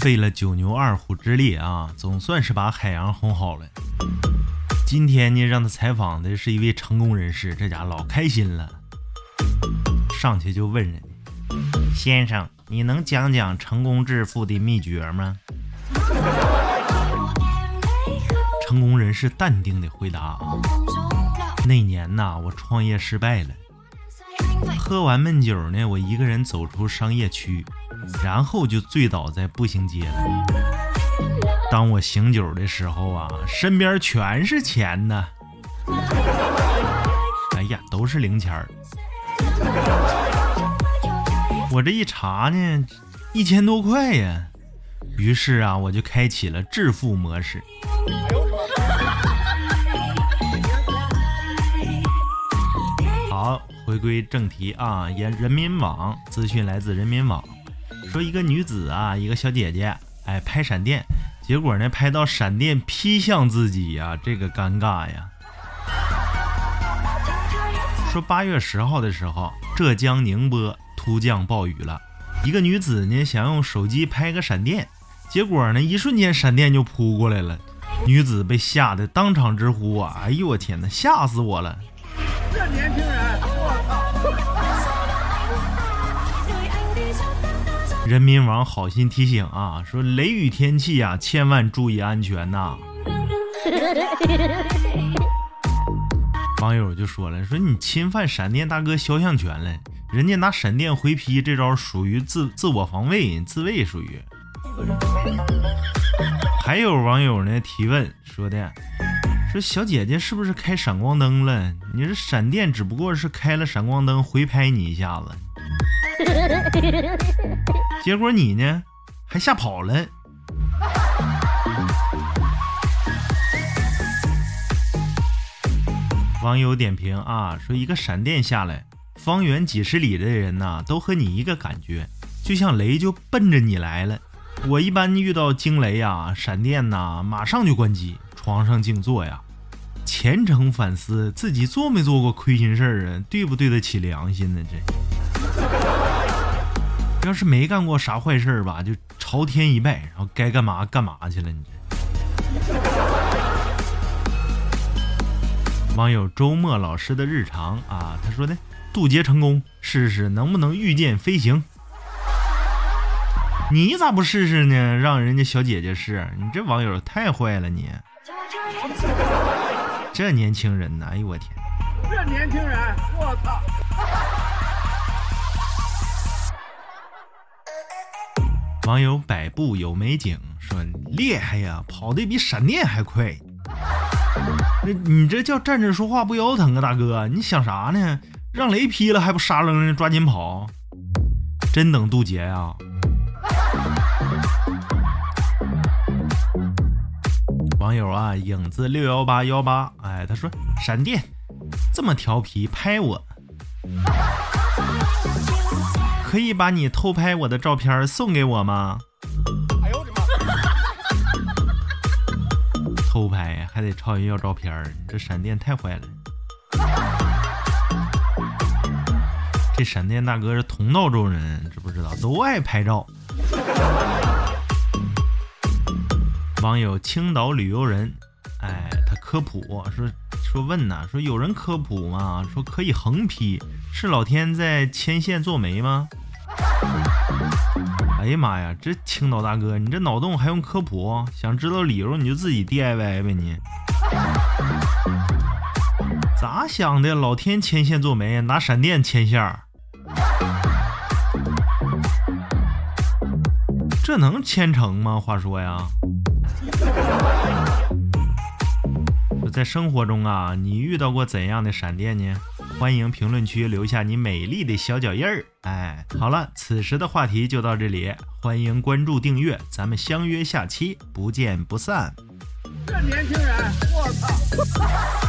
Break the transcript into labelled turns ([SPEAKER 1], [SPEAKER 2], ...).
[SPEAKER 1] 费了九牛二虎之力啊，总算是把海洋哄好了。今天呢，让他采访的是一位成功人士，这家老开心了，上去就问人：“先生，你能讲讲成功致富的秘诀吗？”成功人士淡定的回答：“啊，那年呐，我创业失败了。”喝完闷酒呢，我一个人走出商业区，然后就醉倒在步行街了。当我醒酒的时候啊，身边全是钱呢。哎呀，都是零钱儿。我这一查呢，一千多块呀。于是啊，我就开启了致富模式。好。回归正题啊，沿人民网资讯来自人民网，说一个女子啊，一个小姐姐，哎，拍闪电，结果呢，拍到闪电劈向自己呀，这个尴尬呀。说八月十号的时候，浙江宁波突降暴雨了，一个女子呢想用手机拍个闪电，结果呢，一瞬间闪电就扑过来了，女子被吓得当场直呼啊，哎呦我天哪，吓死我了！这年轻人。我操人民网好心提醒啊，说雷雨天气啊，千万注意安全呐。网友就说了，说你侵犯闪电大哥肖像权了，人家拿闪电回劈这招属于自自我防卫，自卫属于。还有网友呢提问说的，说小姐姐是不是开闪光灯了？你这闪电只不过是开了闪光灯回拍你一下子。结果你呢，还吓跑了。网友点评啊，说一个闪电下来，方圆几十里的人呐，都和你一个感觉，就像雷就奔着你来了。我一般遇到惊雷呀、闪电呐，马上就关机，床上静坐呀，虔诚反思自己做没做过亏心事儿啊，对不对得起良心呢？这。要是没干过啥坏事吧，就朝天一拜，然后该干嘛干嘛去了。你网友周末老师的日常啊，他说的渡劫成功，试试能不能御剑飞行。你咋不试试呢？让人家小姐姐试，你这网友太坏了你。这年轻人呐，哎呦我天！这年轻人，我操！网友百步有美景说：“厉害呀，跑得比闪电还快。那你这叫站着说话不腰疼啊，大哥！你想啥呢？让雷劈了还不沙楞的抓紧跑？真等渡劫呀？”网友啊，影子六幺八幺八，哎，他说：“闪电这么调皮，拍我。”可以把你偷拍我的照片送给我吗？哎呦我的妈！偷拍还得朝人要照片你这闪电太坏了。这闪电大哥是同道中人，知不知道？都爱拍照。网友青岛旅游人，哎，他科普说说问呐，说有人科普吗？说可以横批，是老天在牵线做媒吗？哎呀妈呀，这青岛大哥，你这脑洞还用科普？想知道理由你就自己 DIY 呗你。咋想的？老天牵线做媒，拿闪电牵线这能牵成吗？话说呀，在生活中啊，你遇到过怎样的闪电呢？欢迎评论区留下你美丽的小脚印儿。哎，好了，此时的话题就到这里，欢迎关注订阅，咱们相约下期，不见不散。这年轻人，我操！